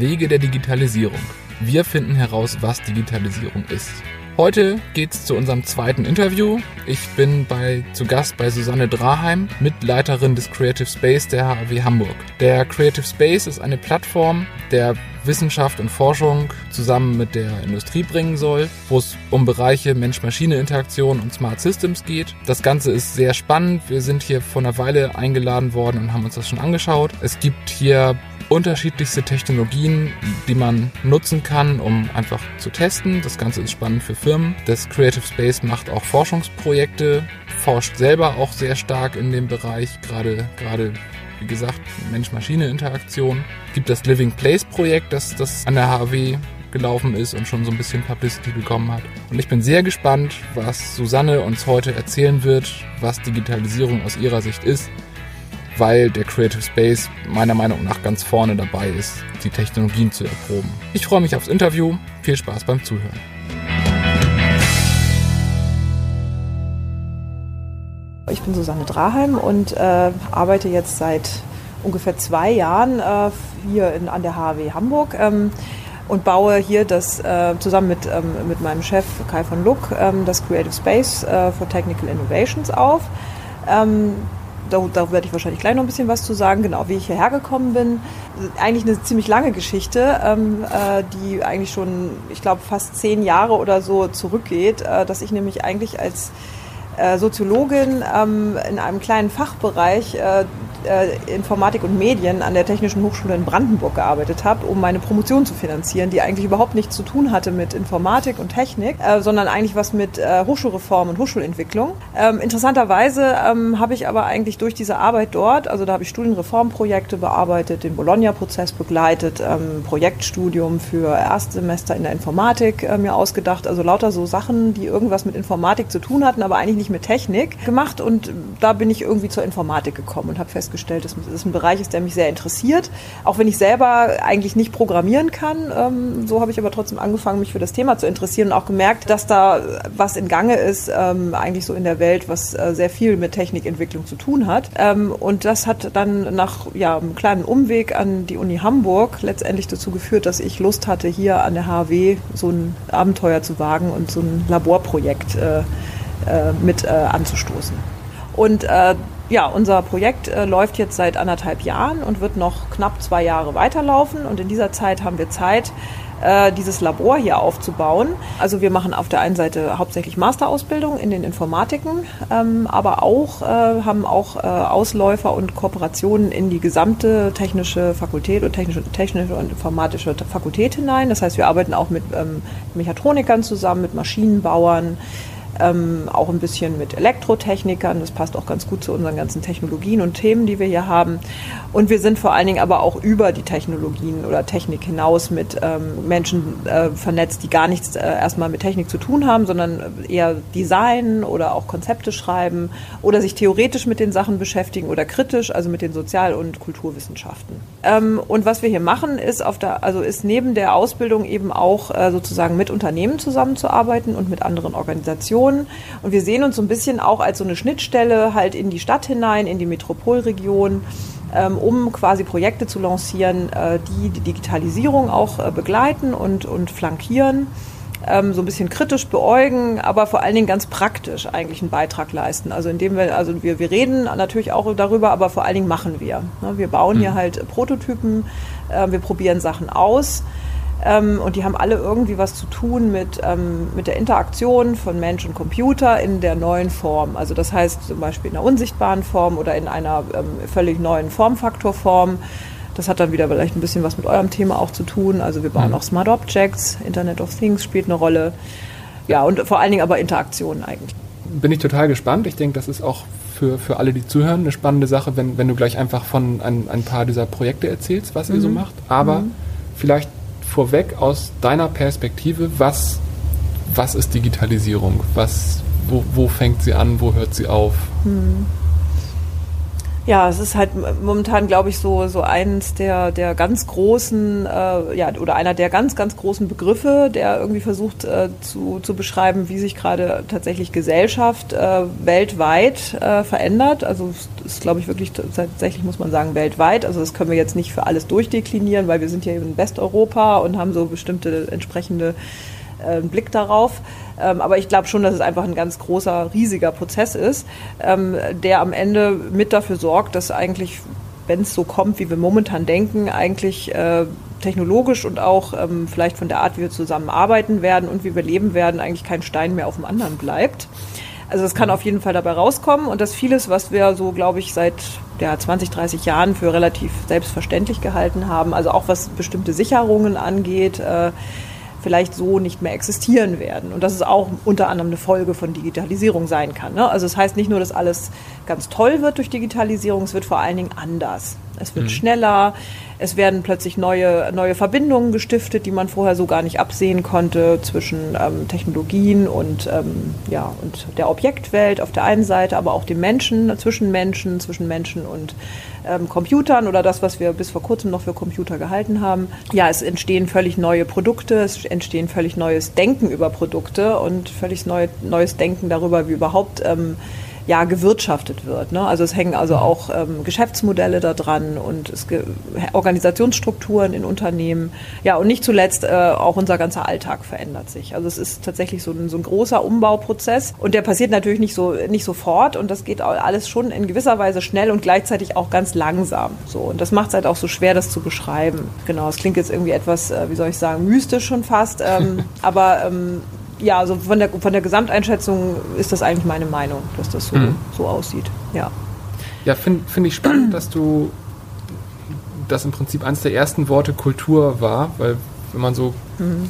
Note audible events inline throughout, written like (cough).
Wege der Digitalisierung. Wir finden heraus, was Digitalisierung ist. Heute geht's zu unserem zweiten Interview. Ich bin bei, zu Gast bei Susanne Draheim, Mitleiterin des Creative Space der HAW Hamburg. Der Creative Space ist eine Plattform, der Wissenschaft und Forschung zusammen mit der Industrie bringen soll, wo es um Bereiche Mensch-Maschine-Interaktion und Smart Systems geht. Das Ganze ist sehr spannend. Wir sind hier vor einer Weile eingeladen worden und haben uns das schon angeschaut. Es gibt hier unterschiedlichste Technologien, die man nutzen kann, um einfach zu testen. Das Ganze ist spannend für Firmen. Das Creative Space macht auch Forschungsprojekte, forscht selber auch sehr stark in dem Bereich, gerade, gerade wie gesagt, Mensch-Maschine-Interaktion. Gibt das Living Place Projekt, das, das an der HW gelaufen ist und schon so ein bisschen Publicity bekommen hat. Und ich bin sehr gespannt, was Susanne uns heute erzählen wird, was Digitalisierung aus ihrer Sicht ist weil der Creative Space meiner Meinung nach ganz vorne dabei ist, die Technologien zu erproben. Ich freue mich aufs Interview. Viel Spaß beim Zuhören. Ich bin Susanne Draheim und äh, arbeite jetzt seit ungefähr zwei Jahren äh, hier in, an der HW Hamburg ähm, und baue hier das äh, zusammen mit, ähm, mit meinem Chef Kai von Luck ähm, das Creative Space äh, for Technical Innovations auf. Ähm, da, da werde ich wahrscheinlich gleich noch ein bisschen was zu sagen, genau wie ich hierher gekommen bin. Eigentlich eine ziemlich lange Geschichte, ähm, äh, die eigentlich schon, ich glaube, fast zehn Jahre oder so zurückgeht, äh, dass ich nämlich eigentlich als äh, Soziologin ähm, in einem kleinen Fachbereich äh, äh, Informatik und Medien an der Technischen Hochschule in Brandenburg gearbeitet habe, um meine Promotion zu finanzieren, die eigentlich überhaupt nichts zu tun hatte mit Informatik und Technik, äh, sondern eigentlich was mit äh, Hochschulreform und Hochschulentwicklung. Ähm, interessanterweise ähm, habe ich aber eigentlich durch diese Arbeit dort, also da habe ich Studienreformprojekte bearbeitet, den Bologna-Prozess begleitet, ähm, Projektstudium für Erstsemester in der Informatik äh, mir ausgedacht, also lauter so Sachen, die irgendwas mit Informatik zu tun hatten, aber eigentlich nicht mit Technik gemacht und da bin ich irgendwie zur Informatik gekommen und habe festgestellt, dass es ein Bereich ist, der mich sehr interessiert. Auch wenn ich selber eigentlich nicht programmieren kann, ähm, so habe ich aber trotzdem angefangen, mich für das Thema zu interessieren und auch gemerkt, dass da was in Gange ist, ähm, eigentlich so in der Welt, was äh, sehr viel mit Technikentwicklung zu tun hat. Ähm, und das hat dann nach ja, einem kleinen Umweg an die Uni Hamburg letztendlich dazu geführt, dass ich Lust hatte, hier an der HW so ein Abenteuer zu wagen und so ein Laborprojekt äh, äh, mit äh, anzustoßen. Und äh, ja, unser Projekt äh, läuft jetzt seit anderthalb Jahren und wird noch knapp zwei Jahre weiterlaufen. Und in dieser Zeit haben wir Zeit, äh, dieses Labor hier aufzubauen. Also wir machen auf der einen Seite hauptsächlich Masterausbildung in den Informatiken, ähm, aber auch äh, haben auch äh, Ausläufer und Kooperationen in die gesamte technische Fakultät und technische, technische und informatische Fakultät hinein. Das heißt, wir arbeiten auch mit ähm, Mechatronikern zusammen, mit Maschinenbauern, ähm, auch ein bisschen mit Elektrotechnikern. Das passt auch ganz gut zu unseren ganzen Technologien und Themen, die wir hier haben. Und wir sind vor allen Dingen aber auch über die Technologien oder Technik hinaus mit ähm, Menschen äh, vernetzt, die gar nichts äh, erstmal mit Technik zu tun haben, sondern eher Design oder auch Konzepte schreiben oder sich theoretisch mit den Sachen beschäftigen oder kritisch, also mit den Sozial- und Kulturwissenschaften. Ähm, und was wir hier machen, ist auf der, also ist neben der Ausbildung eben auch äh, sozusagen mit Unternehmen zusammenzuarbeiten und mit anderen Organisationen Regionen. Und wir sehen uns so ein bisschen auch als so eine Schnittstelle halt in die Stadt hinein, in die Metropolregion ähm, um quasi Projekte zu lancieren, äh, die die Digitalisierung auch äh, begleiten und, und flankieren, ähm, so ein bisschen kritisch beäugen, aber vor allen Dingen ganz praktisch eigentlich einen Beitrag leisten. Also indem wir, also wir, wir reden natürlich auch darüber, aber vor allen Dingen machen wir. Ne, wir bauen hier mhm. halt Prototypen, äh, wir probieren Sachen aus. Ähm, und die haben alle irgendwie was zu tun mit, ähm, mit der Interaktion von Mensch und Computer in der neuen Form. Also das heißt zum Beispiel in einer unsichtbaren Form oder in einer ähm, völlig neuen Formfaktorform. Das hat dann wieder vielleicht ein bisschen was mit eurem Thema auch zu tun. Also wir bauen mhm. auch Smart Objects, Internet of Things spielt eine Rolle. Ja, und vor allen Dingen aber Interaktionen eigentlich. Bin ich total gespannt. Ich denke, das ist auch für, für alle, die zuhören, eine spannende Sache, wenn, wenn du gleich einfach von ein, ein paar dieser Projekte erzählst, was mhm. ihr so mhm. macht. Aber mhm. vielleicht vorweg aus deiner Perspektive, was, was ist Digitalisierung? Was, wo, wo fängt sie an, wo hört sie auf? Hm. Ja, es ist halt momentan, glaube ich, so, so eins der, der ganz großen, äh, ja, oder einer der ganz, ganz großen Begriffe, der irgendwie versucht äh, zu, zu beschreiben, wie sich gerade tatsächlich Gesellschaft äh, weltweit äh, verändert. Also es ist, glaube ich, wirklich tatsächlich, muss man sagen, weltweit. Also das können wir jetzt nicht für alles durchdeklinieren, weil wir sind ja in Westeuropa und haben so bestimmte entsprechende äh, Blick darauf. Ähm, aber ich glaube schon, dass es einfach ein ganz großer, riesiger Prozess ist, ähm, der am Ende mit dafür sorgt, dass eigentlich, wenn es so kommt, wie wir momentan denken, eigentlich äh, technologisch und auch ähm, vielleicht von der Art, wie wir zusammenarbeiten werden und wie wir leben werden, eigentlich kein Stein mehr auf dem anderen bleibt. Also es kann auf jeden Fall dabei rauskommen und dass vieles, was wir so, glaube ich, seit ja, 20, 30 Jahren für relativ selbstverständlich gehalten haben, also auch was bestimmte Sicherungen angeht, äh, vielleicht so nicht mehr existieren werden. Und dass es auch unter anderem eine Folge von Digitalisierung sein kann. Ne? Also es das heißt nicht nur, dass alles ganz toll wird durch Digitalisierung, es wird vor allen Dingen anders. Es wird mhm. schneller, es werden plötzlich neue, neue Verbindungen gestiftet, die man vorher so gar nicht absehen konnte zwischen ähm, Technologien und, ähm, ja, und der Objektwelt auf der einen Seite, aber auch dem Menschen, zwischen Menschen, zwischen Menschen und ähm, Computern oder das, was wir bis vor kurzem noch für Computer gehalten haben. Ja, es entstehen völlig neue Produkte, es entstehen völlig neues Denken über Produkte und völlig neu, neues Denken darüber, wie überhaupt ähm, ja, gewirtschaftet wird. Ne? Also es hängen also auch ähm, Geschäftsmodelle da dran und es Organisationsstrukturen in Unternehmen. Ja, und nicht zuletzt äh, auch unser ganzer Alltag verändert sich. Also es ist tatsächlich so ein, so ein großer Umbauprozess und der passiert natürlich nicht so nicht sofort und das geht alles schon in gewisser Weise schnell und gleichzeitig auch ganz langsam. So und das macht es halt auch so schwer, das zu beschreiben. Genau, es klingt jetzt irgendwie etwas, äh, wie soll ich sagen, mystisch schon fast, ähm, (laughs) aber ähm, ja, also von der, von der Gesamteinschätzung ist das eigentlich meine Meinung, dass das so, mhm. so aussieht. Ja, ja finde find ich spannend, dass du das im Prinzip eines der ersten Worte Kultur war, weil wenn man so mhm.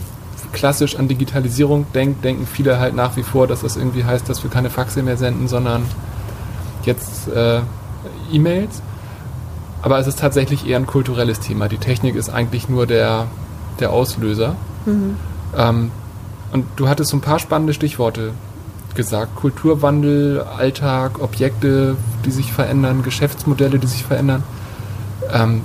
klassisch an Digitalisierung denkt, denken viele halt nach wie vor, dass das irgendwie heißt, dass wir keine Faxe mehr senden, sondern jetzt äh, E-Mails. Aber es ist tatsächlich eher ein kulturelles Thema. Die Technik ist eigentlich nur der, der Auslöser. Mhm. Ähm, und du hattest so ein paar spannende Stichworte gesagt. Kulturwandel, Alltag, Objekte, die sich verändern, Geschäftsmodelle, die sich verändern. Ähm,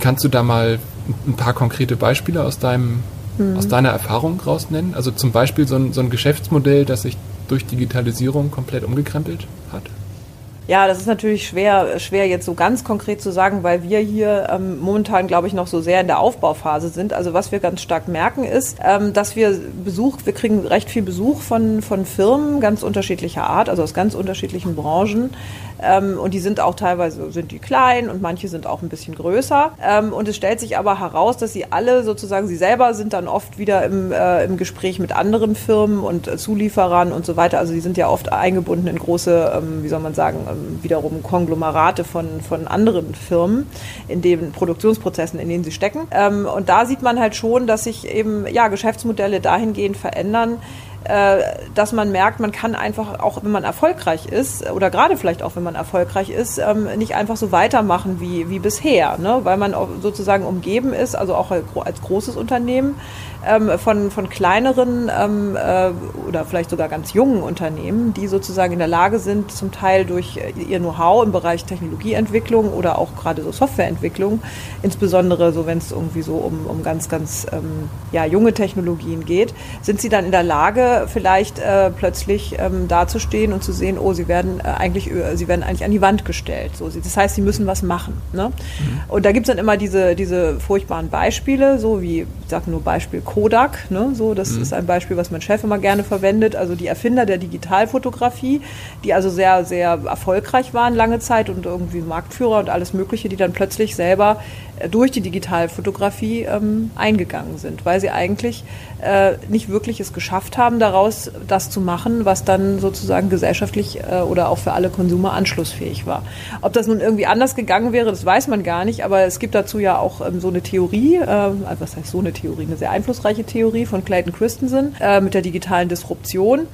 kannst du da mal ein paar konkrete Beispiele aus, deinem, mhm. aus deiner Erfahrung raus nennen? Also zum Beispiel so ein, so ein Geschäftsmodell, das sich durch Digitalisierung komplett umgekrempelt hat? Ja, das ist natürlich schwer, schwer jetzt so ganz konkret zu sagen, weil wir hier ähm, momentan, glaube ich, noch so sehr in der Aufbauphase sind. Also was wir ganz stark merken ist, ähm, dass wir Besuch, wir kriegen recht viel Besuch von, von Firmen ganz unterschiedlicher Art, also aus ganz unterschiedlichen Branchen, ähm, und die sind auch teilweise sind die klein und manche sind auch ein bisschen größer. Ähm, und es stellt sich aber heraus, dass sie alle sozusagen, sie selber sind dann oft wieder im, äh, im Gespräch mit anderen Firmen und äh, Zulieferern und so weiter. Also die sind ja oft eingebunden in große, ähm, wie soll man sagen, wiederum Konglomerate von, von anderen Firmen, in den Produktionsprozessen, in denen sie stecken. Ähm, und da sieht man halt schon, dass sich eben ja, Geschäftsmodelle dahingehend verändern, äh, dass man merkt, man kann einfach, auch wenn man erfolgreich ist, oder gerade vielleicht auch wenn man erfolgreich ist, ähm, nicht einfach so weitermachen wie, wie bisher, ne? weil man sozusagen umgeben ist, also auch als großes Unternehmen, ähm, von, von kleineren ähm, äh, oder vielleicht sogar ganz jungen Unternehmen, die sozusagen in der Lage sind, zum Teil durch ihr Know-how im Bereich Technologieentwicklung oder auch gerade so Softwareentwicklung, insbesondere so, wenn es irgendwie so um, um ganz, ganz ähm, ja, junge Technologien geht, sind sie dann in der Lage, vielleicht äh, plötzlich ähm, dazustehen und zu sehen, oh, sie werden äh, eigentlich, äh, sie werden eigentlich an die Wand gestellt. So, das heißt, sie müssen was machen. Ne? Mhm. Und da gibt es dann immer diese, diese furchtbaren Beispiele, so wie, ich sage nur Beispiel Kodak. Ne? So, das mhm. ist ein Beispiel, was mein Chef immer gerne verwendet. Also die Erfinder der Digitalfotografie, die also sehr, sehr erfolgreich waren lange Zeit und irgendwie Marktführer und alles Mögliche, die dann plötzlich selber äh, durch die Digitalfotografie ähm, eingegangen sind, weil sie eigentlich äh, nicht wirklich es geschafft haben, daraus das zu machen, was dann sozusagen gesellschaftlich äh, oder auch für alle Konsumer anschlussfähig war. Ob das nun irgendwie anders gegangen wäre, das weiß man gar nicht, aber es gibt dazu ja auch ähm, so eine Theorie, äh, was heißt so eine Theorie, eine sehr einflussreiche Theorie von Clayton Christensen äh, mit der digitalen Disruption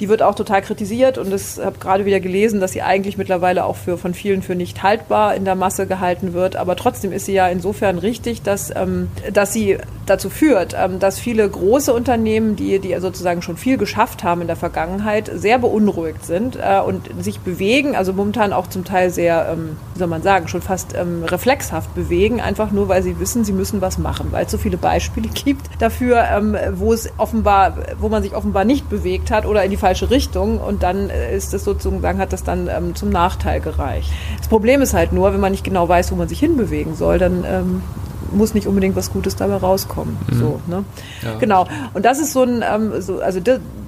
die wird auch total kritisiert und ich habe gerade wieder gelesen, dass sie eigentlich mittlerweile auch für, von vielen für nicht haltbar in der Masse gehalten wird. Aber trotzdem ist sie ja insofern richtig, dass, ähm, dass sie dazu führt, ähm, dass viele große Unternehmen, die, die sozusagen schon viel geschafft haben in der Vergangenheit, sehr beunruhigt sind äh, und sich bewegen, also momentan auch zum Teil sehr, ähm, wie soll man sagen, schon fast ähm, reflexhaft bewegen, einfach nur, weil sie wissen, sie müssen was machen, weil es so viele Beispiele (laughs) gibt dafür, ähm, wo es offenbar, wo man sich offenbar nicht bewegt hat oder in die falsche Richtung und dann äh, ist es sozusagen, hat das dann ähm, zum Nachteil gereicht. Das Problem ist halt nur, wenn man nicht genau weiß, wo man sich hinbewegen soll, dann ähm, muss nicht unbedingt was Gutes dabei rauskommen. Mhm. So, ne? Ja. Genau. Und das ist so ein, ähm, so, also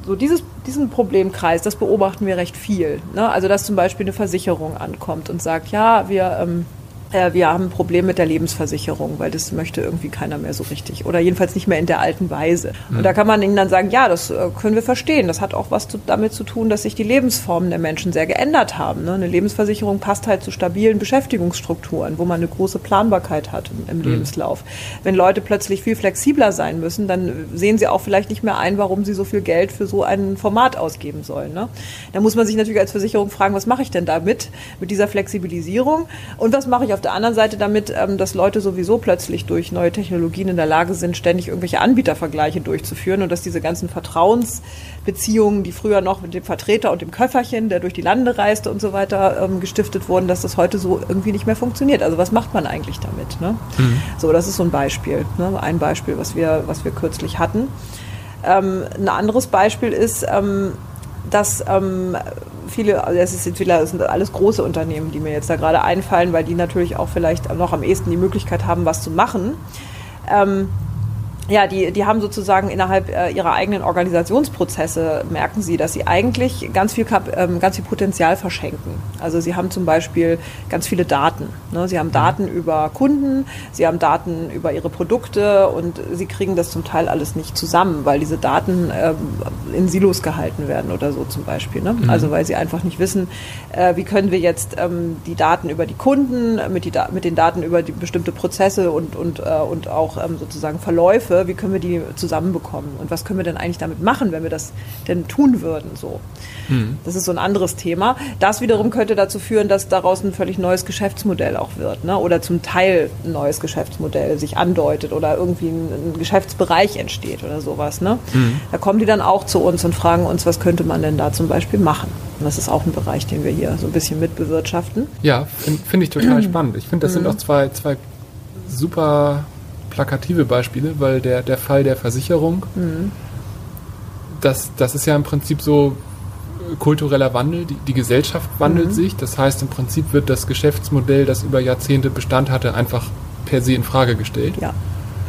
so dieses, diesen Problemkreis, das beobachten wir recht viel. Ne? Also dass zum Beispiel eine Versicherung ankommt und sagt, ja, wir ähm, äh, wir haben ein Problem mit der Lebensversicherung, weil das möchte irgendwie keiner mehr so richtig oder jedenfalls nicht mehr in der alten Weise. Und da kann man ihnen dann sagen, ja, das äh, können wir verstehen. Das hat auch was zu, damit zu tun, dass sich die Lebensformen der Menschen sehr geändert haben. Ne? Eine Lebensversicherung passt halt zu stabilen Beschäftigungsstrukturen, wo man eine große Planbarkeit hat im, im mhm. Lebenslauf. Wenn Leute plötzlich viel flexibler sein müssen, dann sehen sie auch vielleicht nicht mehr ein, warum sie so viel Geld für so ein Format ausgeben sollen. Ne? Da muss man sich natürlich als Versicherung fragen, was mache ich denn damit, mit dieser Flexibilisierung und was mache ich auf der anderen Seite damit, ähm, dass Leute sowieso plötzlich durch neue Technologien in der Lage sind, ständig irgendwelche Anbietervergleiche durchzuführen und dass diese ganzen Vertrauensbeziehungen, die früher noch mit dem Vertreter und dem Köfferchen, der durch die Lande reiste und so weiter, ähm, gestiftet wurden, dass das heute so irgendwie nicht mehr funktioniert. Also was macht man eigentlich damit? Ne? Mhm. So, das ist so ein Beispiel, ne? ein Beispiel, was wir, was wir kürzlich hatten. Ähm, ein anderes Beispiel ist, ähm, dass ähm, viele, also es sind, das sind alles große Unternehmen, die mir jetzt da gerade einfallen, weil die natürlich auch vielleicht noch am ehesten die Möglichkeit haben, was zu machen. Ähm, ja, die, die haben sozusagen innerhalb äh, ihrer eigenen Organisationsprozesse, merken sie, dass sie eigentlich ganz viel, ähm, ganz viel Potenzial verschenken. Also sie haben zum Beispiel ganz viele Daten. Ne? Sie haben Daten über Kunden, sie haben Daten über ihre Produkte und sie kriegen das zum Teil alles nicht zusammen, weil diese Daten ähm, in Silos gehalten werden oder so zum Beispiel. Ne? Mhm. Also weil sie einfach nicht wissen, äh, wie können wir jetzt ähm, die Daten über die Kunden mit, die, mit den Daten über die bestimmte Prozesse und, und, äh, und auch ähm, sozusagen Verläufe wie können wir die zusammenbekommen und was können wir denn eigentlich damit machen, wenn wir das denn tun würden. So. Mhm. Das ist so ein anderes Thema. Das wiederum könnte dazu führen, dass daraus ein völlig neues Geschäftsmodell auch wird ne? oder zum Teil ein neues Geschäftsmodell sich andeutet oder irgendwie ein, ein Geschäftsbereich entsteht oder sowas. Ne? Mhm. Da kommen die dann auch zu uns und fragen uns, was könnte man denn da zum Beispiel machen. Und das ist auch ein Bereich, den wir hier so ein bisschen mitbewirtschaften. Ja, finde find ich total (clears throat) spannend. Ich finde, das mhm. sind auch zwei, zwei super plakative Beispiele, weil der, der Fall der Versicherung, mhm. das, das ist ja im Prinzip so kultureller Wandel, die, die Gesellschaft wandelt mhm. sich. Das heißt, im Prinzip wird das Geschäftsmodell, das über Jahrzehnte Bestand hatte, einfach per se in Frage gestellt. Ja,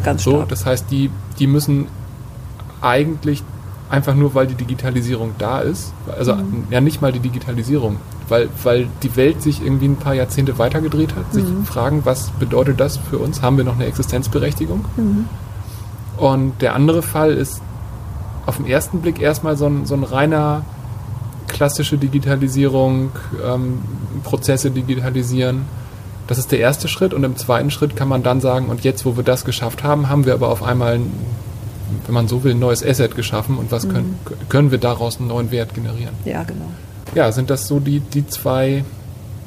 ganz so. Stark. Das heißt, die, die müssen eigentlich einfach nur, weil die Digitalisierung da ist, also mhm. ja nicht mal die Digitalisierung, weil, weil die Welt sich irgendwie ein paar Jahrzehnte weitergedreht hat, sich mhm. fragen, was bedeutet das für uns? Haben wir noch eine Existenzberechtigung? Mhm. Und der andere Fall ist auf den ersten Blick erstmal so ein, so ein reiner klassische Digitalisierung, ähm, Prozesse digitalisieren. Das ist der erste Schritt und im zweiten Schritt kann man dann sagen, und jetzt, wo wir das geschafft haben, haben wir aber auf einmal, ein, wenn man so will, ein neues Asset geschaffen und was mhm. können, können wir daraus einen neuen Wert generieren? Ja, genau ja, sind das so die, die zwei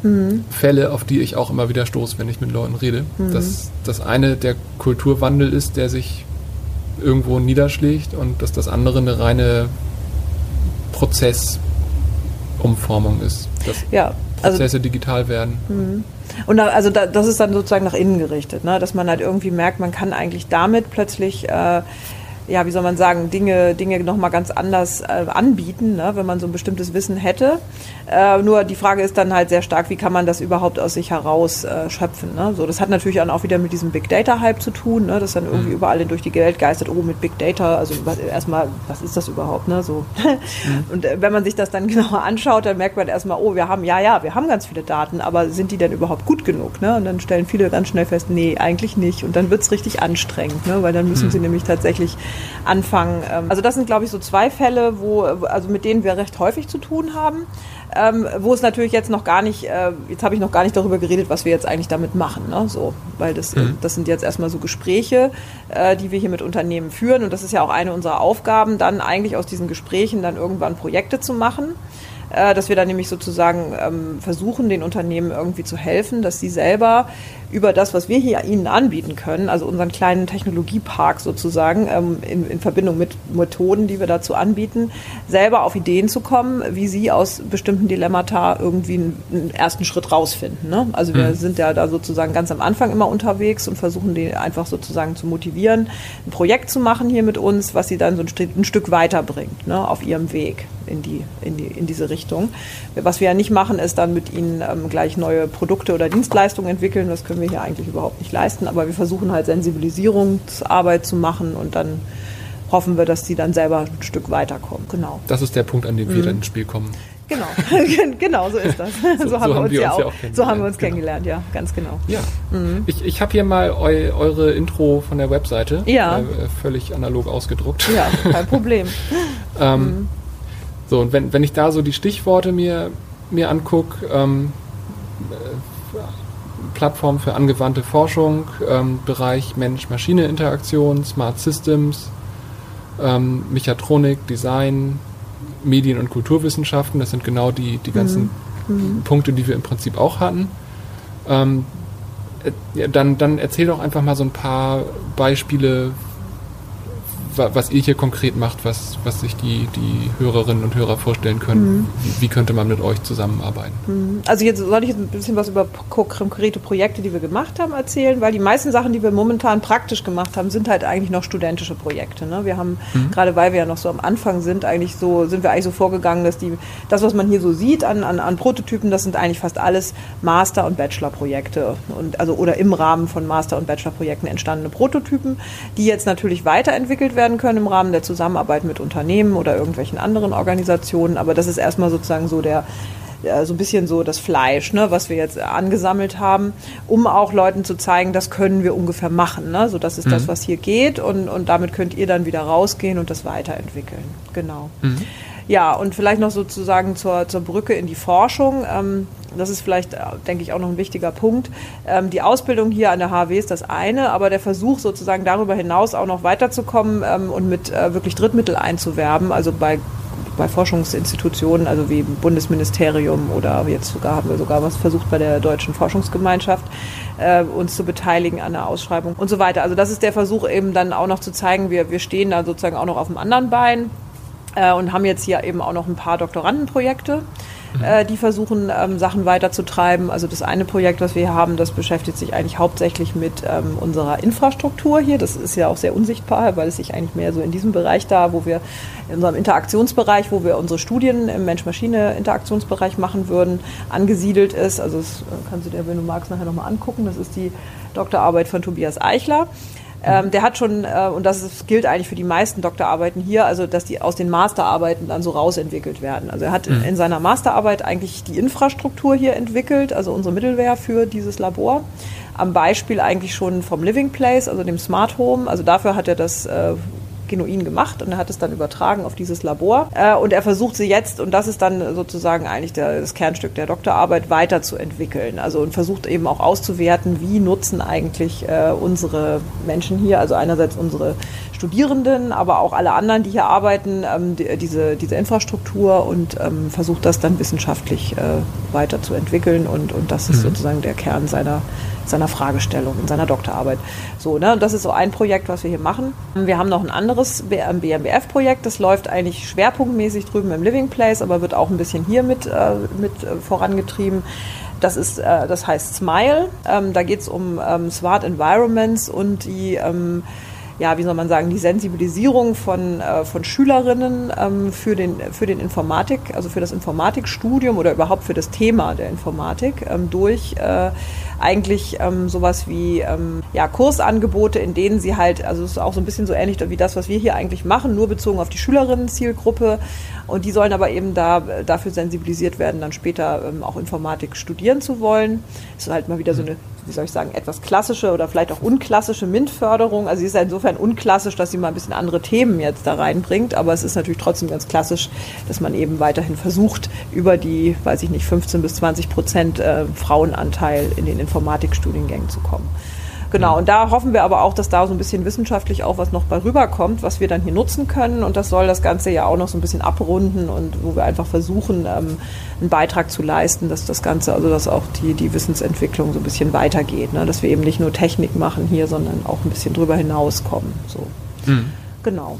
mhm. Fälle, auf die ich auch immer wieder stoße, wenn ich mit Leuten rede. Mhm. Dass das eine der Kulturwandel ist, der sich irgendwo niederschlägt und dass das andere eine reine Prozessumformung ist. Dass ja, also, Prozesse digital werden. Mhm. Und da, also da, das ist dann sozusagen nach innen gerichtet, ne? dass man halt irgendwie merkt, man kann eigentlich damit plötzlich äh, ja, wie soll man sagen, Dinge, Dinge nochmal ganz anders äh, anbieten, ne, wenn man so ein bestimmtes Wissen hätte. Äh, nur die Frage ist dann halt sehr stark, wie kann man das überhaupt aus sich heraus äh, schöpfen. Ne? So, das hat natürlich dann auch wieder mit diesem Big Data-Hype zu tun, ne? das dann irgendwie mhm. überall durch die Welt geistert, oh, mit Big Data, also was, erstmal, was ist das überhaupt? Ne? So. Mhm. (laughs) Und äh, wenn man sich das dann (laughs) genauer anschaut, dann merkt man erstmal, oh, wir haben, ja, ja, wir haben ganz viele Daten, aber sind die denn überhaupt gut genug? Ne? Und dann stellen viele ganz schnell fest, nee, eigentlich nicht. Und dann wird es richtig anstrengend, ne? weil dann müssen mhm. sie nämlich tatsächlich anfangen. Ähm, also das sind, glaube ich, so zwei Fälle, wo, also mit denen wir recht häufig zu tun haben. Ähm, wo es natürlich jetzt noch gar nicht, äh, jetzt habe ich noch gar nicht darüber geredet, was wir jetzt eigentlich damit machen. Ne? So, weil das, mhm. das sind jetzt erstmal so Gespräche, äh, die wir hier mit Unternehmen führen. Und das ist ja auch eine unserer Aufgaben, dann eigentlich aus diesen Gesprächen dann irgendwann Projekte zu machen. Äh, dass wir dann nämlich sozusagen ähm, versuchen, den Unternehmen irgendwie zu helfen, dass sie selber über das, was wir hier ihnen anbieten können, also unseren kleinen Technologiepark sozusagen, ähm, in, in, Verbindung mit Methoden, die wir dazu anbieten, selber auf Ideen zu kommen, wie sie aus bestimmten Dilemmata irgendwie einen, einen ersten Schritt rausfinden. Ne? Also wir mhm. sind ja da sozusagen ganz am Anfang immer unterwegs und versuchen die einfach sozusagen zu motivieren, ein Projekt zu machen hier mit uns, was sie dann so ein, Stück, ein Stück weiterbringt ne, auf ihrem Weg in, die, in, die, in diese Richtung. Was wir ja nicht machen, ist dann mit ihnen ähm, gleich neue Produkte oder Dienstleistungen entwickeln. Das können wir hier eigentlich überhaupt nicht leisten. Aber wir versuchen halt Sensibilisierungsarbeit zu machen und dann hoffen wir, dass sie dann selber ein Stück weiterkommen. Genau. Das ist der Punkt, an dem wir mhm. dann ins Spiel kommen. Genau, (laughs) genau, so ist das. (laughs) So, so, haben, so wir uns, ja auch, auch so haben wir uns genau. kennengelernt, ja, ganz genau. Ja, mhm. ich, ich habe hier mal eu, eure Intro von der Webseite, ja. Äh, völlig analog ausgedruckt. Ja, kein (laughs) Problem. ähm, mhm. So, und wenn, wenn ich da so die Stichworte mir, mir angucke, ähm, Plattform für angewandte Forschung, ähm, Bereich Mensch-Maschine-Interaktion, Smart Systems, ähm, Mechatronik, Design, Medien- und Kulturwissenschaften. Das sind genau die, die ganzen mhm. mhm. Punkte, die wir im Prinzip auch hatten. Ähm, äh, dann, dann erzähl doch einfach mal so ein paar Beispiele, was ihr hier konkret macht, was, was sich die, die Hörerinnen und Hörer vorstellen können. Mhm. Wie, wie, könnte man mit euch zusammenarbeiten? Mhm. Also jetzt soll ich jetzt ein bisschen was über konkrete Projekte, die wir gemacht haben, erzählen, weil die meisten Sachen, die wir momentan praktisch gemacht haben, sind halt eigentlich noch studentische Projekte. Ne? Wir haben, mhm. gerade weil wir ja noch so am Anfang sind, eigentlich so, sind wir eigentlich so vorgegangen, dass die, das, was man hier so sieht an, an, an Prototypen, das sind eigentlich fast alles Master- und Bachelor-Projekte. also, oder im Rahmen von Master- und Bachelor-Projekten entstandene Prototypen, die jetzt natürlich weiterentwickelt werden werden können im Rahmen der Zusammenarbeit mit Unternehmen oder irgendwelchen anderen Organisationen. Aber das ist erstmal sozusagen so der, so ein bisschen so das Fleisch, ne, was wir jetzt angesammelt haben, um auch Leuten zu zeigen, das können wir ungefähr machen. Ne? So, das ist mhm. das, was hier geht und, und damit könnt ihr dann wieder rausgehen und das weiterentwickeln. Genau. Mhm. Ja, und vielleicht noch sozusagen zur, zur Brücke in die Forschung. Ähm, das ist vielleicht, äh, denke ich, auch noch ein wichtiger Punkt. Ähm, die Ausbildung hier an der HW ist das eine, aber der Versuch sozusagen darüber hinaus auch noch weiterzukommen ähm, und mit äh, wirklich Drittmittel einzuwerben, also bei bei Forschungsinstitutionen, also wie Bundesministerium oder jetzt sogar haben wir sogar was versucht bei der Deutschen Forschungsgemeinschaft, äh, uns zu beteiligen an der Ausschreibung und so weiter. Also das ist der Versuch eben dann auch noch zu zeigen, wir, wir stehen da sozusagen auch noch auf dem anderen Bein äh, und haben jetzt hier eben auch noch ein paar Doktorandenprojekte, äh, die versuchen, ähm, Sachen weiterzutreiben. Also das eine Projekt, was wir hier haben, das beschäftigt sich eigentlich hauptsächlich mit ähm, unserer Infrastruktur hier. Das ist ja auch sehr unsichtbar, weil es sich eigentlich mehr so in diesem Bereich da, wo wir in unserem Interaktionsbereich, wo wir unsere Studien im Mensch-Maschine-Interaktionsbereich machen würden, angesiedelt ist. Also das äh, kannst du dir, wenn du magst, nachher nochmal angucken. Das ist die Doktorarbeit von Tobias Eichler. Ähm, der hat schon, äh, und das ist, gilt eigentlich für die meisten Doktorarbeiten hier, also dass die aus den Masterarbeiten dann so rausentwickelt werden. Also er hat mhm. in seiner Masterarbeit eigentlich die Infrastruktur hier entwickelt, also unsere Mittelware für dieses Labor. Am Beispiel eigentlich schon vom Living Place, also dem Smart Home. Also dafür hat er das äh, genuin gemacht und er hat es dann übertragen auf dieses Labor. Äh, und er versucht sie jetzt, und das ist dann sozusagen eigentlich der, das Kernstück der Doktorarbeit, weiterzuentwickeln. Also und versucht eben auch auszuwerten, wie nutzen eigentlich äh, unsere Menschen hier, also einerseits unsere Studierenden, aber auch alle anderen, die hier arbeiten, ähm, die, diese, diese Infrastruktur und ähm, versucht das dann wissenschaftlich äh, weiterzuentwickeln. Und, und das ist mhm. sozusagen der Kern seiner, seiner Fragestellung in seiner Doktorarbeit. So, ne? Und das ist so ein Projekt, was wir hier machen. Wir haben noch ein anderes BMBF-Projekt, das läuft eigentlich schwerpunktmäßig drüben im Living Place, aber wird auch ein bisschen hier mit, äh, mit äh, vorangetrieben. Das, ist, äh, das heißt Smile. Ähm, da geht es um ähm, Smart Environments und die ähm, ja, wie soll man sagen, die Sensibilisierung von, äh, von Schülerinnen ähm, für, den, für den Informatik, also für das Informatikstudium oder überhaupt für das Thema der Informatik durch äh, eigentlich ähm, sowas wie ähm, ja, Kursangebote, in denen sie halt, also es ist auch so ein bisschen so ähnlich wie das, was wir hier eigentlich machen, nur bezogen auf die Schülerinnen-Zielgruppe. Und die sollen aber eben da dafür sensibilisiert werden, dann später ähm, auch Informatik studieren zu wollen. Das ist halt mal wieder so eine wie soll ich sagen, etwas klassische oder vielleicht auch unklassische MINT-Förderung. Also sie ist insofern unklassisch, dass sie mal ein bisschen andere Themen jetzt da reinbringt, aber es ist natürlich trotzdem ganz klassisch, dass man eben weiterhin versucht, über die, weiß ich nicht, 15 bis 20 Prozent äh, Frauenanteil in den Informatikstudiengängen zu kommen. Genau, und da hoffen wir aber auch, dass da so ein bisschen wissenschaftlich auch was noch bei rüberkommt, was wir dann hier nutzen können. Und das soll das Ganze ja auch noch so ein bisschen abrunden und wo wir einfach versuchen, ähm, einen Beitrag zu leisten, dass das Ganze, also dass auch die, die Wissensentwicklung so ein bisschen weitergeht. Ne? Dass wir eben nicht nur Technik machen hier, sondern auch ein bisschen drüber hinauskommen. So. Mhm. Genau.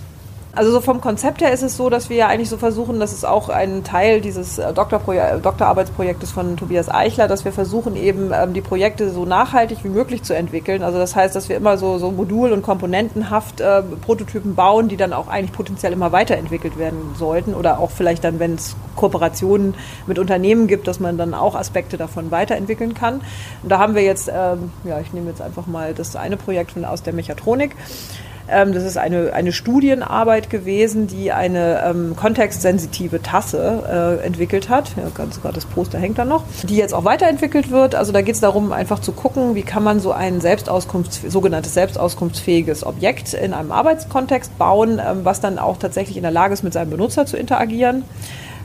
Also so vom Konzept her ist es so, dass wir ja eigentlich so versuchen, das ist auch ein Teil dieses äh, Doktorarbeitsprojektes von Tobias Eichler, dass wir versuchen eben ähm, die Projekte so nachhaltig wie möglich zu entwickeln. Also das heißt, dass wir immer so, so modul- und komponentenhaft äh, Prototypen bauen, die dann auch eigentlich potenziell immer weiterentwickelt werden sollten oder auch vielleicht dann, wenn es Kooperationen mit Unternehmen gibt, dass man dann auch Aspekte davon weiterentwickeln kann. Und da haben wir jetzt, ähm, ja, ich nehme jetzt einfach mal das eine Projekt von, aus der Mechatronik. Ähm, das ist eine, eine Studienarbeit gewesen, die eine ähm, kontextsensitive Tasse äh, entwickelt hat. Ja, ganz sogar das Poster hängt da noch, die jetzt auch weiterentwickelt wird. Also da geht es darum, einfach zu gucken, wie kann man so ein Selbstauskunfts sogenanntes selbstauskunftsfähiges Objekt in einem Arbeitskontext bauen, ähm, was dann auch tatsächlich in der Lage ist, mit seinem Benutzer zu interagieren.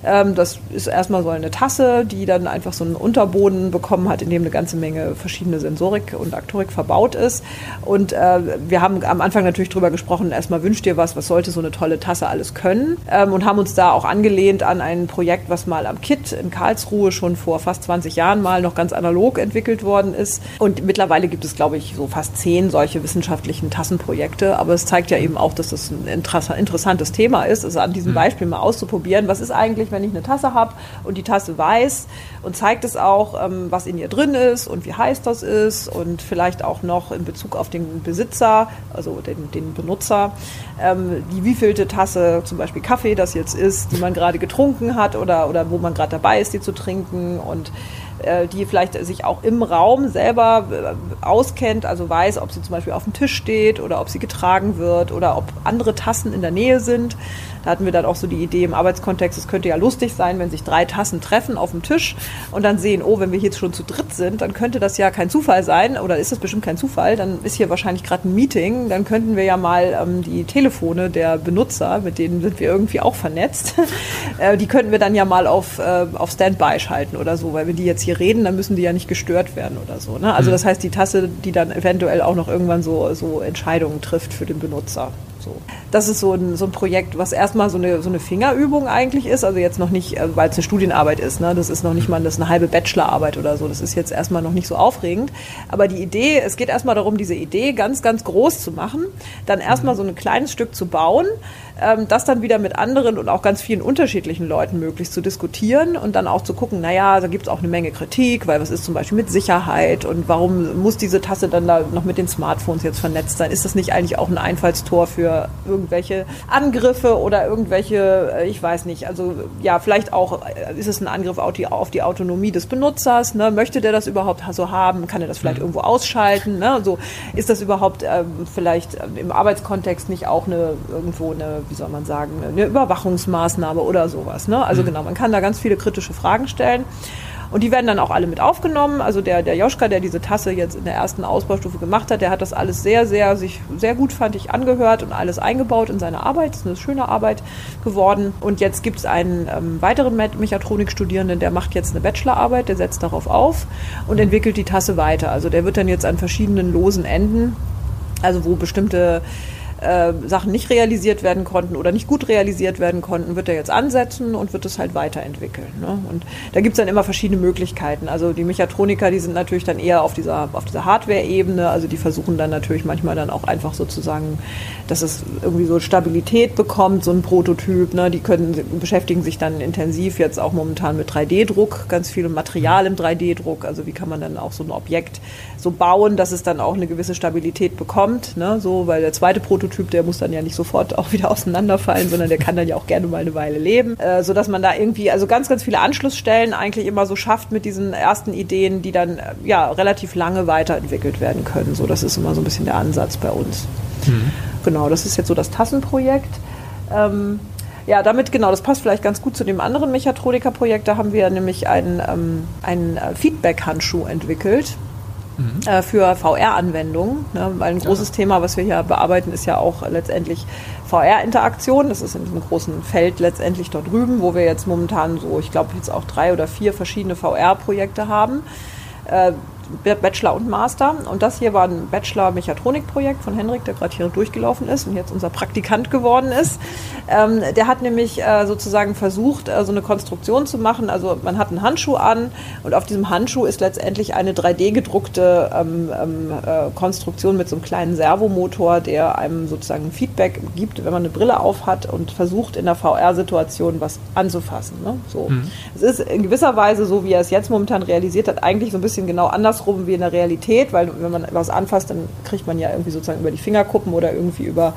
Ähm, das ist erstmal so eine Tasse, die dann einfach so einen Unterboden bekommen hat, in dem eine ganze Menge verschiedene Sensorik und Aktorik verbaut ist. Und äh, wir haben am Anfang natürlich drüber gesprochen, erstmal wünscht dir was, was sollte so eine tolle Tasse alles können? Ähm, und haben uns da auch angelehnt an ein Projekt, was mal am KIT in Karlsruhe schon vor fast 20 Jahren mal noch ganz analog entwickelt worden ist. Und mittlerweile gibt es, glaube ich, so fast zehn solche wissenschaftlichen Tassenprojekte. Aber es zeigt ja eben auch, dass das ein interessantes Thema ist, also an diesem mhm. Beispiel mal auszuprobieren, was ist eigentlich, wenn ich eine Tasse habe und die Tasse weiß und zeigt es auch, ähm, was in ihr drin ist und wie heiß das ist und vielleicht auch noch in Bezug auf den Besitzer, also den, den Benutzer, ähm, die wievielte Tasse zum Beispiel Kaffee das jetzt ist, die man gerade getrunken hat oder, oder wo man gerade dabei ist, die zu trinken und die vielleicht sich auch im Raum selber äh, auskennt, also weiß, ob sie zum Beispiel auf dem Tisch steht oder ob sie getragen wird oder ob andere Tassen in der Nähe sind. Da hatten wir dann auch so die Idee im Arbeitskontext, es könnte ja lustig sein, wenn sich drei Tassen treffen auf dem Tisch und dann sehen, oh, wenn wir jetzt schon zu dritt sind, dann könnte das ja kein Zufall sein oder ist das bestimmt kein Zufall, dann ist hier wahrscheinlich gerade ein Meeting, dann könnten wir ja mal ähm, die Telefone der Benutzer, mit denen sind wir irgendwie auch vernetzt, (laughs) äh, die könnten wir dann ja mal auf, äh, auf Standby schalten oder so, weil wenn die jetzt hier reden, dann müssen die ja nicht gestört werden oder so. Ne? Also mhm. das heißt, die Tasse, die dann eventuell auch noch irgendwann so, so Entscheidungen trifft für den Benutzer. So. Das ist so ein, so ein Projekt, was erstmal so eine, so eine Fingerübung eigentlich ist. Also jetzt noch nicht, äh, weil es eine Studienarbeit ist. Ne? Das ist noch nicht mal das ist eine halbe Bachelorarbeit oder so. Das ist jetzt erstmal noch nicht so aufregend. Aber die Idee, es geht erstmal darum, diese Idee ganz, ganz groß zu machen. Dann erstmal so ein kleines Stück zu bauen ähm, das dann wieder mit anderen und auch ganz vielen unterschiedlichen Leuten möglichst zu diskutieren und dann auch zu gucken, naja, da gibt es auch eine Menge Kritik, weil was ist zum Beispiel mit Sicherheit und warum muss diese Tasse dann da noch mit den Smartphones jetzt vernetzt sein? Ist das nicht eigentlich auch ein Einfallstor für irgendwelche Angriffe oder irgendwelche, äh, ich weiß nicht, also ja, vielleicht auch äh, ist es ein Angriff auf die, auf die Autonomie des Benutzers, ne? möchte der das überhaupt so haben, kann er das vielleicht mhm. irgendwo ausschalten, ne? so ist das überhaupt ähm, vielleicht ähm, im Arbeitskontext nicht auch eine irgendwo eine wie soll man sagen, eine Überwachungsmaßnahme oder sowas. Ne? Also mhm. genau, man kann da ganz viele kritische Fragen stellen. Und die werden dann auch alle mit aufgenommen. Also der, der Joschka, der diese Tasse jetzt in der ersten Ausbaustufe gemacht hat, der hat das alles sehr, sehr, sich sehr gut, fand ich, angehört und alles eingebaut in seine Arbeit. Das ist eine schöne Arbeit geworden. Und jetzt gibt es einen ähm, weiteren Mechatronikstudierenden, der macht jetzt eine Bachelorarbeit, der setzt darauf auf und entwickelt die Tasse weiter. Also der wird dann jetzt an verschiedenen losen Enden, also wo bestimmte äh, Sachen nicht realisiert werden konnten oder nicht gut realisiert werden konnten, wird er jetzt ansetzen und wird es halt weiterentwickeln. Ne? Und da gibt es dann immer verschiedene Möglichkeiten. Also die Mechatroniker, die sind natürlich dann eher auf dieser, auf dieser Hardware-Ebene, also die versuchen dann natürlich manchmal dann auch einfach sozusagen, dass es irgendwie so Stabilität bekommt, so ein Prototyp. Ne? Die können, beschäftigen sich dann intensiv jetzt auch momentan mit 3D-Druck, ganz viel Material im 3D-Druck. Also wie kann man dann auch so ein Objekt so bauen, dass es dann auch eine gewisse Stabilität bekommt. Ne? So, weil der zweite Prototyp Prototyp, der muss dann ja nicht sofort auch wieder (laughs) auseinanderfallen, sondern der kann dann ja auch gerne mal eine Weile leben, äh, sodass man da irgendwie, also ganz, ganz viele Anschlussstellen eigentlich immer so schafft mit diesen ersten Ideen, die dann äh, ja relativ lange weiterentwickelt werden können. So, das ist immer so ein bisschen der Ansatz bei uns. Mhm. Genau, das ist jetzt so das Tassenprojekt. Ähm, ja, damit genau, das passt vielleicht ganz gut zu dem anderen Mechatroniker-Projekt. Da haben wir nämlich einen, ähm, einen äh, Feedback-Handschuh entwickelt. Mhm. Äh, für VR-Anwendungen, ne? weil ein großes ja. Thema, was wir hier bearbeiten, ist ja auch letztendlich VR-Interaktion. Das ist in diesem großen Feld letztendlich dort drüben, wo wir jetzt momentan so, ich glaube, jetzt auch drei oder vier verschiedene VR-Projekte haben. Äh, Bachelor und Master. Und das hier war ein Bachelor-Mechatronik-Projekt von Henrik, der gerade hier durchgelaufen ist und jetzt unser Praktikant geworden ist. Ähm, der hat nämlich äh, sozusagen versucht, äh, so eine Konstruktion zu machen. Also man hat einen Handschuh an und auf diesem Handschuh ist letztendlich eine 3D-gedruckte ähm, ähm, äh, Konstruktion mit so einem kleinen Servomotor, der einem sozusagen Feedback gibt, wenn man eine Brille auf hat und versucht in der VR-Situation was anzufassen. Ne? So. Mhm. Es ist in gewisser Weise so, wie er es jetzt momentan realisiert hat, eigentlich so ein bisschen genau anders andersrum wie in der Realität, weil wenn man was anfasst, dann kriegt man ja irgendwie sozusagen über die Fingerkuppen oder irgendwie über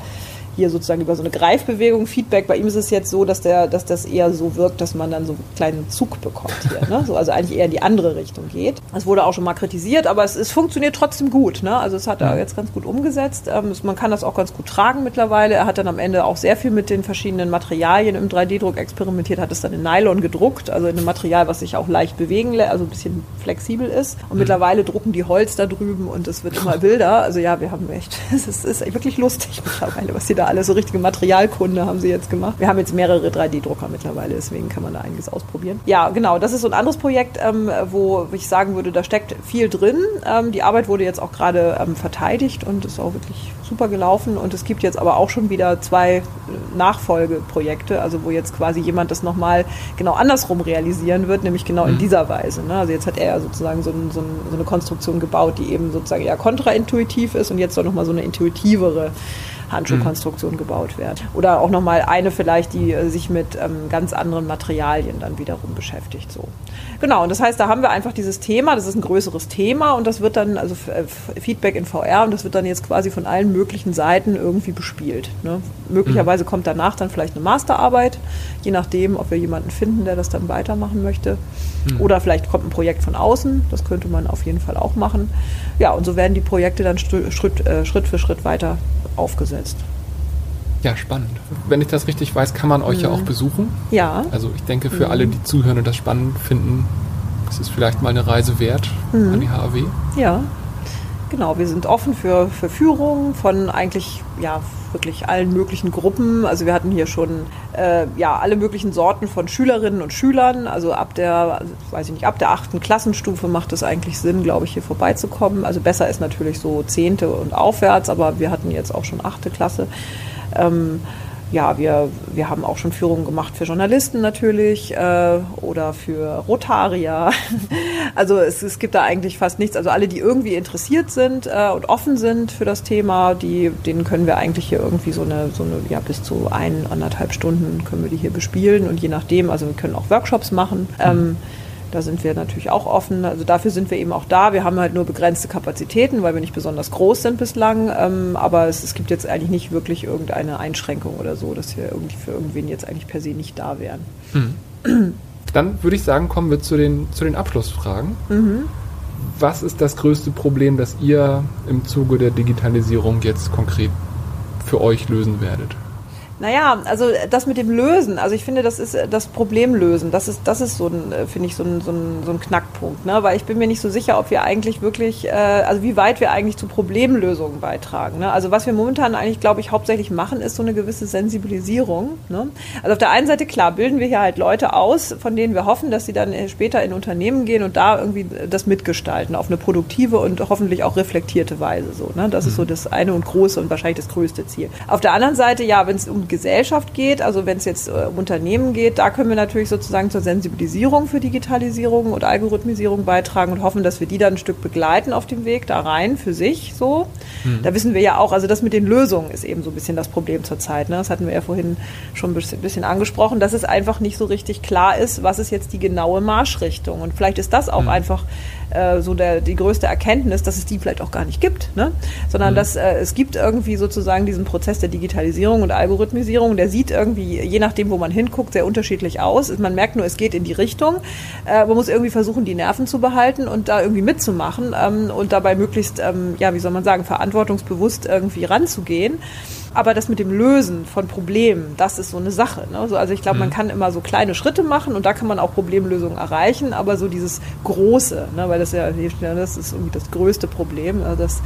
hier sozusagen über so eine Greifbewegung Feedback. Bei ihm ist es jetzt so, dass, der, dass das eher so wirkt, dass man dann so einen kleinen Zug bekommt hier. Ne? So, also eigentlich eher in die andere Richtung geht. Das wurde auch schon mal kritisiert, aber es, es funktioniert trotzdem gut. Ne? Also es hat er jetzt ganz gut umgesetzt. Ähm, man kann das auch ganz gut tragen mittlerweile. Er hat dann am Ende auch sehr viel mit den verschiedenen Materialien im 3D-Druck experimentiert, hat es dann in Nylon gedruckt, also in einem Material, was sich auch leicht bewegen lässt, also ein bisschen flexibel ist. Und mhm. mittlerweile drucken die Holz da drüben und es wird immer (laughs) wilder. Also ja, wir haben echt, (laughs) es ist, ist wirklich lustig (laughs) mittlerweile, was sie da alles so richtige Materialkunde haben sie jetzt gemacht. Wir haben jetzt mehrere 3D-Drucker mittlerweile, deswegen kann man da einiges ausprobieren. Ja, genau, das ist so ein anderes Projekt, ähm, wo ich sagen würde, da steckt viel drin. Ähm, die Arbeit wurde jetzt auch gerade ähm, verteidigt und ist auch wirklich super gelaufen. Und es gibt jetzt aber auch schon wieder zwei äh, Nachfolgeprojekte, also wo jetzt quasi jemand das nochmal genau andersrum realisieren wird, nämlich genau mhm. in dieser Weise. Ne? Also jetzt hat er ja sozusagen so, ein, so, ein, so, eine Konstruktion gebaut, die eben sozusagen eher kontraintuitiv ist und jetzt soll nochmal so eine intuitivere Handschuhkonstruktion gebaut werden. Oder auch nochmal eine vielleicht, die äh, sich mit ähm, ganz anderen Materialien dann wiederum beschäftigt. So. Genau, und das heißt, da haben wir einfach dieses Thema, das ist ein größeres Thema und das wird dann, also äh, Feedback in VR und das wird dann jetzt quasi von allen möglichen Seiten irgendwie bespielt. Ne? Möglicherweise kommt danach dann vielleicht eine Masterarbeit, je nachdem, ob wir jemanden finden, der das dann weitermachen möchte. Mhm. Oder vielleicht kommt ein Projekt von außen, das könnte man auf jeden Fall auch machen. Ja, und so werden die Projekte dann Schritt, äh, Schritt für Schritt weiter aufgesetzt. Ja, spannend. Wenn ich das richtig weiß, kann man euch mhm. ja auch besuchen. Ja. Also ich denke, für mhm. alle, die zuhören und das spannend finden, ist es vielleicht mal eine Reise wert mhm. an die HAW. Ja, genau. Wir sind offen für, für Führungen von eigentlich ja, wirklich allen möglichen Gruppen. Also wir hatten hier schon äh, ja, alle möglichen Sorten von Schülerinnen und Schülern. Also ab der, weiß ich nicht, ab der achten Klassenstufe macht es eigentlich Sinn, glaube ich, hier vorbeizukommen. Also besser ist natürlich so zehnte und aufwärts, aber wir hatten jetzt auch schon achte Klasse. Ähm, ja, wir, wir haben auch schon Führungen gemacht für Journalisten natürlich äh, oder für Rotarier. (laughs) also es, es gibt da eigentlich fast nichts. Also alle, die irgendwie interessiert sind äh, und offen sind für das Thema, die, denen können wir eigentlich hier irgendwie so eine, so eine, ja, bis zu ein, anderthalb Stunden können wir die hier bespielen und je nachdem, also wir können auch Workshops machen. Ähm, da sind wir natürlich auch offen. Also dafür sind wir eben auch da. Wir haben halt nur begrenzte Kapazitäten, weil wir nicht besonders groß sind bislang. Ähm, aber es, es, gibt jetzt eigentlich nicht wirklich irgendeine Einschränkung oder so, dass wir irgendwie für irgendwen jetzt eigentlich per se nicht da wären. Mhm. (clears throat) Dann würde ich sagen, kommen wir zu den, zu den Abschlussfragen. Mhm. Was ist das größte Problem, das ihr im Zuge der Digitalisierung jetzt konkret für euch lösen werdet? Naja, also das mit dem Lösen, also ich finde, das ist das Problem lösen. Das ist, das ist so ein, finde ich, so ein, so, ein, so ein Knackpunkt. Ne? Weil ich bin mir nicht so sicher, ob wir eigentlich wirklich, äh, also wie weit wir eigentlich zu Problemlösungen beitragen. Ne? Also was wir momentan eigentlich, glaube ich, hauptsächlich machen, ist so eine gewisse Sensibilisierung. Ne? Also auf der einen Seite, klar, bilden wir hier halt Leute aus, von denen wir hoffen, dass sie dann später in Unternehmen gehen und da irgendwie das mitgestalten, auf eine produktive und hoffentlich auch reflektierte Weise. So, ne? Das ist so mhm. das eine und große und wahrscheinlich das größte Ziel. Auf der anderen Seite, ja, wenn es um Gesellschaft geht, also wenn es jetzt äh, um Unternehmen geht, da können wir natürlich sozusagen zur Sensibilisierung für Digitalisierung und Algorithmisierung beitragen und hoffen, dass wir die dann ein Stück begleiten auf dem Weg da rein für sich so. Mhm. Da wissen wir ja auch, also das mit den Lösungen ist eben so ein bisschen das Problem zurzeit. Ne? Das hatten wir ja vorhin schon ein bisschen angesprochen, dass es einfach nicht so richtig klar ist, was ist jetzt die genaue Marschrichtung. Und vielleicht ist das auch mhm. einfach äh, so der, die größte Erkenntnis, dass es die vielleicht auch gar nicht gibt, ne? sondern mhm. dass äh, es gibt irgendwie sozusagen diesen Prozess der Digitalisierung und Algorithmisierung, der sieht irgendwie, je nachdem, wo man hinguckt, sehr unterschiedlich aus. Man merkt nur, es geht in die Richtung. Äh, man muss irgendwie versuchen, die Nerven zu behalten und da irgendwie mitzumachen ähm, und dabei möglichst, ähm, ja, wie soll man sagen, verantwortungsbewusst irgendwie ranzugehen. Aber das mit dem Lösen von Problemen, das ist so eine Sache. Ne? Also ich glaube, man mhm. kann immer so kleine Schritte machen und da kann man auch Problemlösungen erreichen, aber so dieses Große, ne? weil das ja, das ist irgendwie das größte Problem. Also das,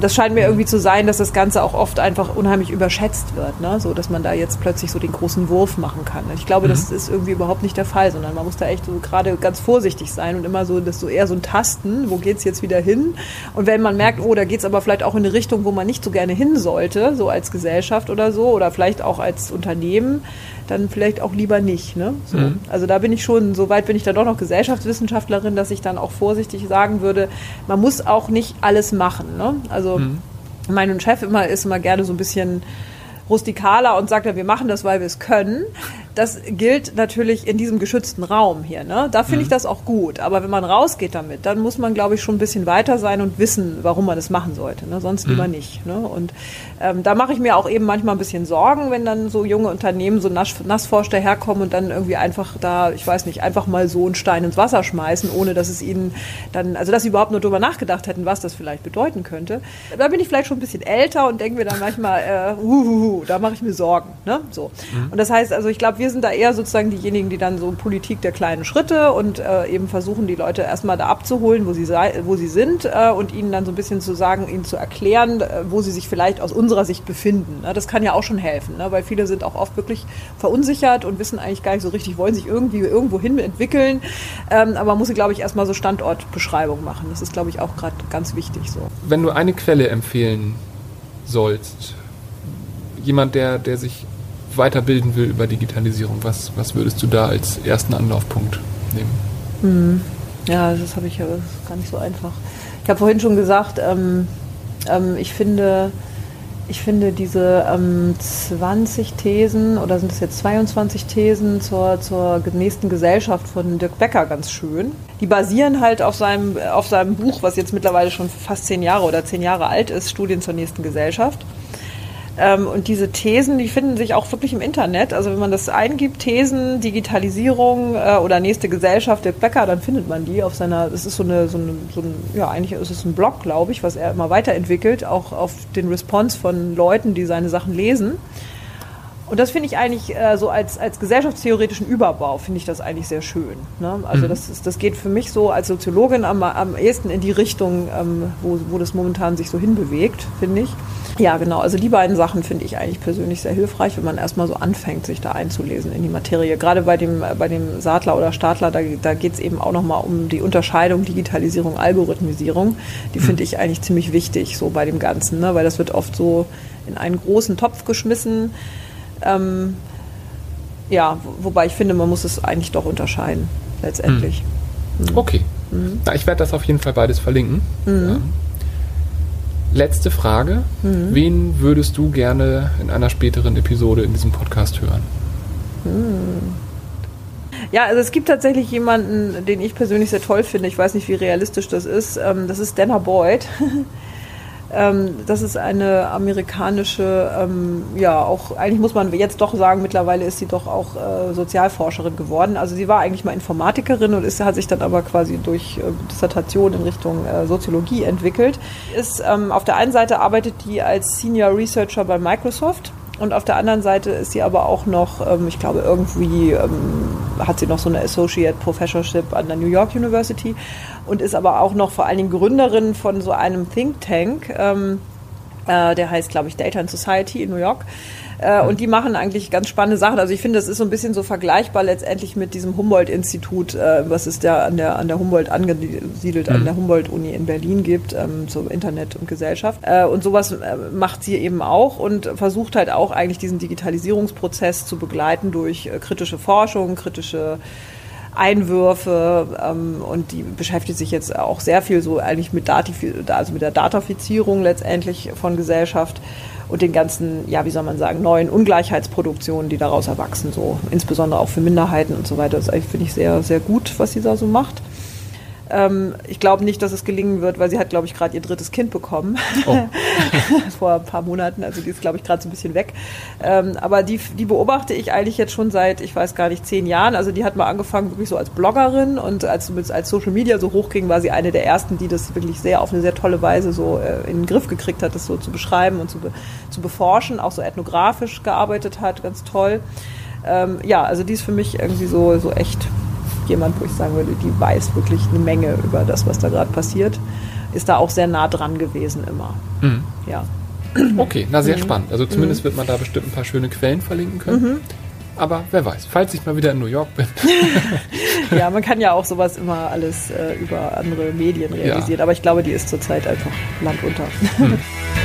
das scheint mir irgendwie zu sein, dass das Ganze auch oft einfach unheimlich überschätzt wird, ne? so dass man da jetzt plötzlich so den großen Wurf machen kann. Ich glaube, mhm. das ist irgendwie überhaupt nicht der Fall, sondern man muss da echt so gerade ganz vorsichtig sein und immer so, das so eher so ein Tasten, wo geht es jetzt wieder hin? Und wenn man merkt, oh, da geht es aber vielleicht auch in eine Richtung, wo man nicht so gerne hin sollte, so als Gesellschaft oder so, oder vielleicht auch als Unternehmen, dann vielleicht auch lieber nicht. Ne? So. Mhm. Also da bin ich schon, soweit bin ich dann doch noch Gesellschaftswissenschaftlerin, dass ich dann auch vorsichtig sagen würde, man muss auch nicht alles machen. Ne? Also mhm. mein Chef immer ist immer gerne so ein bisschen rustikaler und sagt, ja, wir machen das, weil wir es können das gilt natürlich in diesem geschützten Raum hier. Ne? Da finde mhm. ich das auch gut. Aber wenn man rausgeht damit, dann muss man, glaube ich, schon ein bisschen weiter sein und wissen, warum man das machen sollte. Ne? Sonst mhm. lieber nicht. Ne? Und ähm, da mache ich mir auch eben manchmal ein bisschen Sorgen, wenn dann so junge Unternehmen, so Nassforscher herkommen und dann irgendwie einfach da, ich weiß nicht, einfach mal so einen Stein ins Wasser schmeißen, ohne dass es ihnen dann, also dass sie überhaupt nur darüber nachgedacht hätten, was das vielleicht bedeuten könnte. Da bin ich vielleicht schon ein bisschen älter und denke mir dann manchmal, äh, uhuhu, da mache ich mir Sorgen. Ne? So. Mhm. Und das heißt, also ich glaube, wir sind da eher sozusagen diejenigen, die dann so Politik der kleinen Schritte und äh, eben versuchen, die Leute erstmal da abzuholen, wo sie, sei, wo sie sind äh, und ihnen dann so ein bisschen zu sagen, ihnen zu erklären, äh, wo sie sich vielleicht aus unserer Sicht befinden. Ne? Das kann ja auch schon helfen, ne? weil viele sind auch oft wirklich verunsichert und wissen eigentlich gar nicht so richtig, wollen sich irgendwie irgendwo hin entwickeln. Ähm, aber man muss, glaube ich, erstmal so Standortbeschreibung machen. Das ist, glaube ich, auch gerade ganz wichtig so. Wenn du eine Quelle empfehlen sollst, jemand, der, der sich weiterbilden will über Digitalisierung, was, was würdest du da als ersten Anlaufpunkt nehmen? Mhm. Ja, das habe ich ja gar nicht so einfach. Ich habe vorhin schon gesagt, ähm, ähm, ich finde, ich finde diese ähm, 20 Thesen oder sind es jetzt 22 Thesen zur, zur nächsten Gesellschaft von Dirk Becker ganz schön. Die basieren halt auf seinem, auf seinem Buch, was jetzt mittlerweile schon fast zehn Jahre oder zehn Jahre alt ist, Studien zur nächsten Gesellschaft. Ähm, und diese Thesen, die finden sich auch wirklich im Internet. Also wenn man das eingibt, Thesen, Digitalisierung äh, oder nächste Gesellschaft, der Becker, dann findet man die auf seiner, das ist so eine, so, eine, so ein, ja eigentlich ist es ein Blog, glaube ich, was er immer weiterentwickelt, auch auf den Response von Leuten, die seine Sachen lesen. Und das finde ich eigentlich äh, so als, als gesellschaftstheoretischen Überbau, finde ich das eigentlich sehr schön. Ne? Also mhm. das, ist, das geht für mich so als Soziologin am, am ehesten in die Richtung, ähm, wo, wo das momentan sich so hinbewegt, finde ich. Ja, genau. Also die beiden Sachen finde ich eigentlich persönlich sehr hilfreich, wenn man erstmal so anfängt, sich da einzulesen in die Materie. Gerade bei dem, bei dem Saatler oder Stadler, da, da geht es eben auch nochmal um die Unterscheidung Digitalisierung, Algorithmisierung. Die finde ich eigentlich ziemlich wichtig, so bei dem Ganzen, ne? weil das wird oft so in einen großen Topf geschmissen. Ähm, ja, wobei ich finde, man muss es eigentlich doch unterscheiden, letztendlich. Mhm. Okay. Mhm. Na, ich werde das auf jeden Fall beides verlinken. Mhm. Ja. Letzte Frage. Mhm. Wen würdest du gerne in einer späteren Episode in diesem Podcast hören? Mhm. Ja, also es gibt tatsächlich jemanden, den ich persönlich sehr toll finde. Ich weiß nicht, wie realistisch das ist. Ähm, das ist Dana Boyd. (laughs) Ähm, das ist eine amerikanische, ähm, ja, auch eigentlich muss man jetzt doch sagen, mittlerweile ist sie doch auch äh, Sozialforscherin geworden. Also sie war eigentlich mal Informatikerin und ist, hat sich dann aber quasi durch äh, Dissertation in Richtung äh, Soziologie entwickelt. Ist, ähm, auf der einen Seite arbeitet die als Senior Researcher bei Microsoft und auf der anderen Seite ist sie aber auch noch, ähm, ich glaube, irgendwie ähm, hat sie noch so eine Associate Professorship an der New York University und ist aber auch noch vor allen Dingen Gründerin von so einem Think Tank, ähm, äh, der heißt, glaube ich, Data and Society in New York. Äh, und die machen eigentlich ganz spannende Sachen. Also ich finde, das ist so ein bisschen so vergleichbar letztendlich mit diesem Humboldt-Institut, äh, was es da an der, an der Humboldt angesiedelt, mhm. an der Humboldt-Uni in Berlin gibt, ähm, zum Internet und Gesellschaft. Äh, und sowas macht sie eben auch und versucht halt auch eigentlich diesen Digitalisierungsprozess zu begleiten durch kritische Forschung, kritische Einwürfe ähm, und die beschäftigt sich jetzt auch sehr viel so eigentlich mit, Datif also mit der Datafizierung letztendlich von Gesellschaft und den ganzen, ja, wie soll man sagen, neuen Ungleichheitsproduktionen, die daraus erwachsen, so insbesondere auch für Minderheiten und so weiter. Das finde ich sehr, sehr gut, was sie da so macht. Ähm, ich glaube nicht, dass es gelingen wird, weil sie hat, glaube ich, gerade ihr drittes Kind bekommen. Oh. (laughs) Vor ein paar Monaten. Also die ist, glaube ich, gerade so ein bisschen weg. Ähm, aber die, die beobachte ich eigentlich jetzt schon seit, ich weiß gar nicht, zehn Jahren. Also die hat mal angefangen wirklich so als Bloggerin und als, als Social Media so hochging, war sie eine der ersten, die das wirklich sehr auf eine sehr tolle Weise so äh, in den Griff gekriegt hat, das so zu beschreiben und zu, be, zu beforschen, auch so ethnografisch gearbeitet hat, ganz toll. Ähm, ja, also die ist für mich irgendwie so, so echt jemand, wo ich sagen würde, die weiß wirklich eine Menge über das, was da gerade passiert. Ist da auch sehr nah dran gewesen immer. Mhm. Ja. Okay, na sehr mhm. spannend. Also zumindest mhm. wird man da bestimmt ein paar schöne Quellen verlinken können. Mhm. Aber wer weiß, falls ich mal wieder in New York bin. (laughs) ja, man kann ja auch sowas immer alles äh, über andere Medien realisieren. Ja. Aber ich glaube, die ist zurzeit einfach landunter. Mhm. (laughs)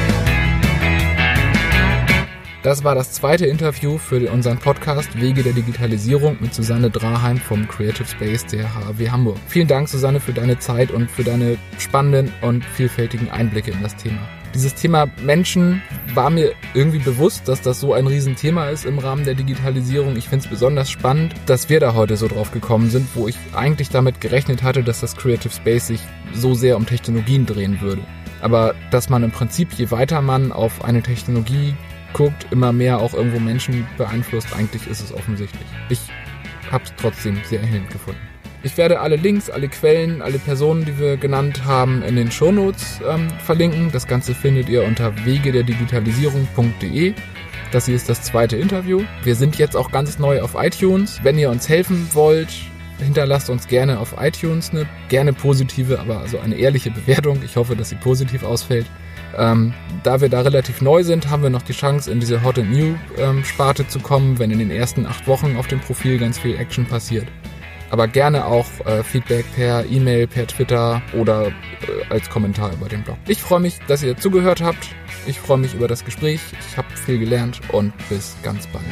Das war das zweite Interview für unseren Podcast Wege der Digitalisierung mit Susanne Draheim vom Creative Space der HAW Hamburg. Vielen Dank, Susanne, für deine Zeit und für deine spannenden und vielfältigen Einblicke in das Thema. Dieses Thema Menschen war mir irgendwie bewusst, dass das so ein Riesenthema ist im Rahmen der Digitalisierung. Ich finde es besonders spannend, dass wir da heute so drauf gekommen sind, wo ich eigentlich damit gerechnet hatte, dass das Creative Space sich so sehr um Technologien drehen würde. Aber dass man im Prinzip, je weiter man auf eine Technologie guckt, immer mehr auch irgendwo Menschen beeinflusst. Eigentlich ist es offensichtlich. Ich habe es trotzdem sehr erhellend gefunden. Ich werde alle Links, alle Quellen, alle Personen, die wir genannt haben, in den Shownotes ähm, verlinken. Das Ganze findet ihr unter wegederdigitalisierung.de. Das hier ist das zweite Interview. Wir sind jetzt auch ganz neu auf iTunes. Wenn ihr uns helfen wollt, hinterlasst uns gerne auf iTunes eine gerne positive, aber also eine ehrliche Bewertung. Ich hoffe, dass sie positiv ausfällt. Ähm, da wir da relativ neu sind, haben wir noch die Chance, in diese Hot and New ähm, Sparte zu kommen, wenn in den ersten acht Wochen auf dem Profil ganz viel Action passiert. Aber gerne auch äh, Feedback per E-Mail, per Twitter oder äh, als Kommentar über den Blog. Ich freue mich, dass ihr zugehört habt. Ich freue mich über das Gespräch. Ich habe viel gelernt und bis ganz bald.